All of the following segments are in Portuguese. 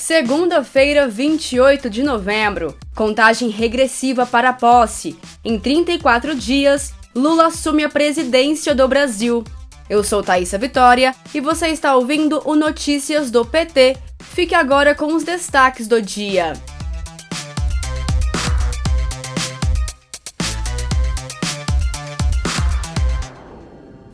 Segunda-feira, 28 de novembro. Contagem regressiva para a posse. Em 34 dias, Lula assume a presidência do Brasil. Eu sou Thaisa Vitória e você está ouvindo o Notícias do PT. Fique agora com os destaques do dia.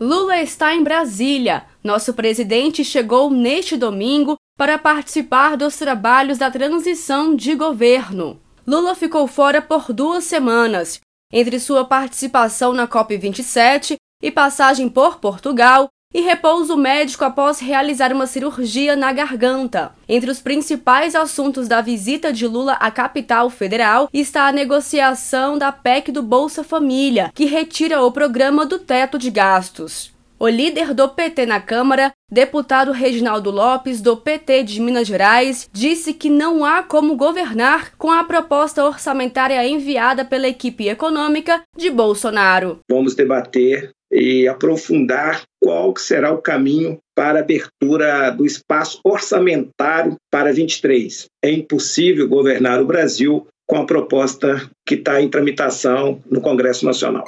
Lula está em Brasília. Nosso presidente chegou neste domingo para participar dos trabalhos da transição de governo. Lula ficou fora por duas semanas. Entre sua participação na COP27 e passagem por Portugal, e repouso médico após realizar uma cirurgia na garganta. Entre os principais assuntos da visita de Lula à capital federal está a negociação da PEC do Bolsa Família, que retira o programa do teto de gastos. O líder do PT na Câmara, deputado Reginaldo Lopes, do PT de Minas Gerais, disse que não há como governar com a proposta orçamentária enviada pela equipe econômica de Bolsonaro. Vamos debater e aprofundar qual será o caminho para a abertura do espaço orçamentário para 23. É impossível governar o Brasil com a proposta que está em tramitação no Congresso Nacional.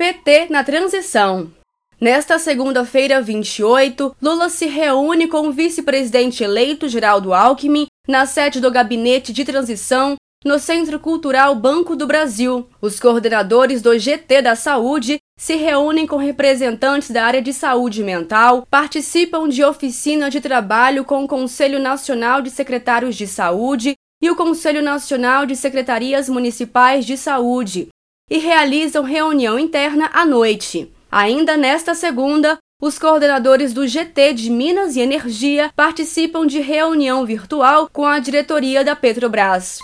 PT na transição. Nesta segunda-feira, 28, Lula se reúne com o vice-presidente eleito Geraldo Alckmin na sede do Gabinete de Transição no Centro Cultural Banco do Brasil. Os coordenadores do GT da Saúde se reúnem com representantes da área de saúde mental, participam de oficina de trabalho com o Conselho Nacional de Secretários de Saúde e o Conselho Nacional de Secretarias Municipais de Saúde e realizam reunião interna à noite. Ainda nesta segunda, os coordenadores do GT de Minas e Energia participam de reunião virtual com a diretoria da Petrobras.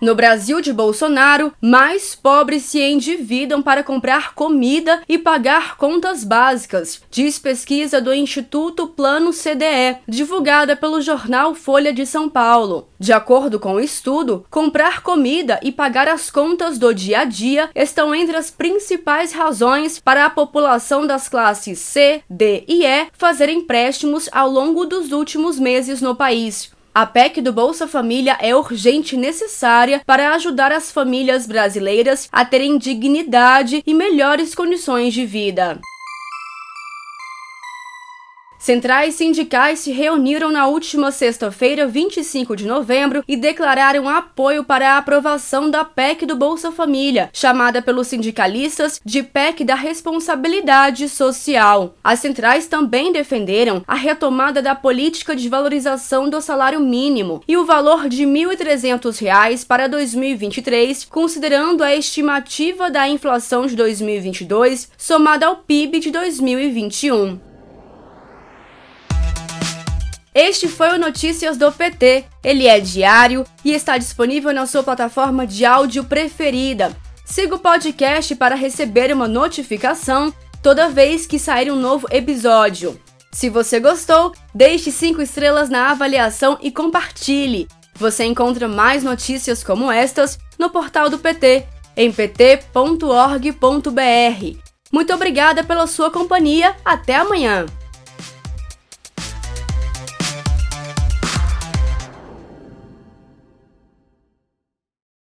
No Brasil de Bolsonaro, mais pobres se endividam para comprar comida e pagar contas básicas, diz pesquisa do Instituto Plano CDE, divulgada pelo jornal Folha de São Paulo. De acordo com o estudo, comprar comida e pagar as contas do dia a dia estão entre as principais razões para a população das classes C, D e E fazer empréstimos ao longo dos últimos meses no país. A PEC do Bolsa Família é urgente e necessária para ajudar as famílias brasileiras a terem dignidade e melhores condições de vida. Centrais sindicais se reuniram na última sexta-feira, 25 de novembro, e declararam apoio para a aprovação da PEC do Bolsa Família, chamada pelos sindicalistas de PEC da Responsabilidade Social. As centrais também defenderam a retomada da política de valorização do salário mínimo e o valor de R$ 1.300 para 2023, considerando a estimativa da inflação de 2022 somada ao PIB de 2021. Este foi o Notícias do PT. Ele é diário e está disponível na sua plataforma de áudio preferida. Siga o podcast para receber uma notificação toda vez que sair um novo episódio. Se você gostou, deixe 5 estrelas na avaliação e compartilhe. Você encontra mais notícias como estas no portal do PT, em pt.org.br. Muito obrigada pela sua companhia. Até amanhã!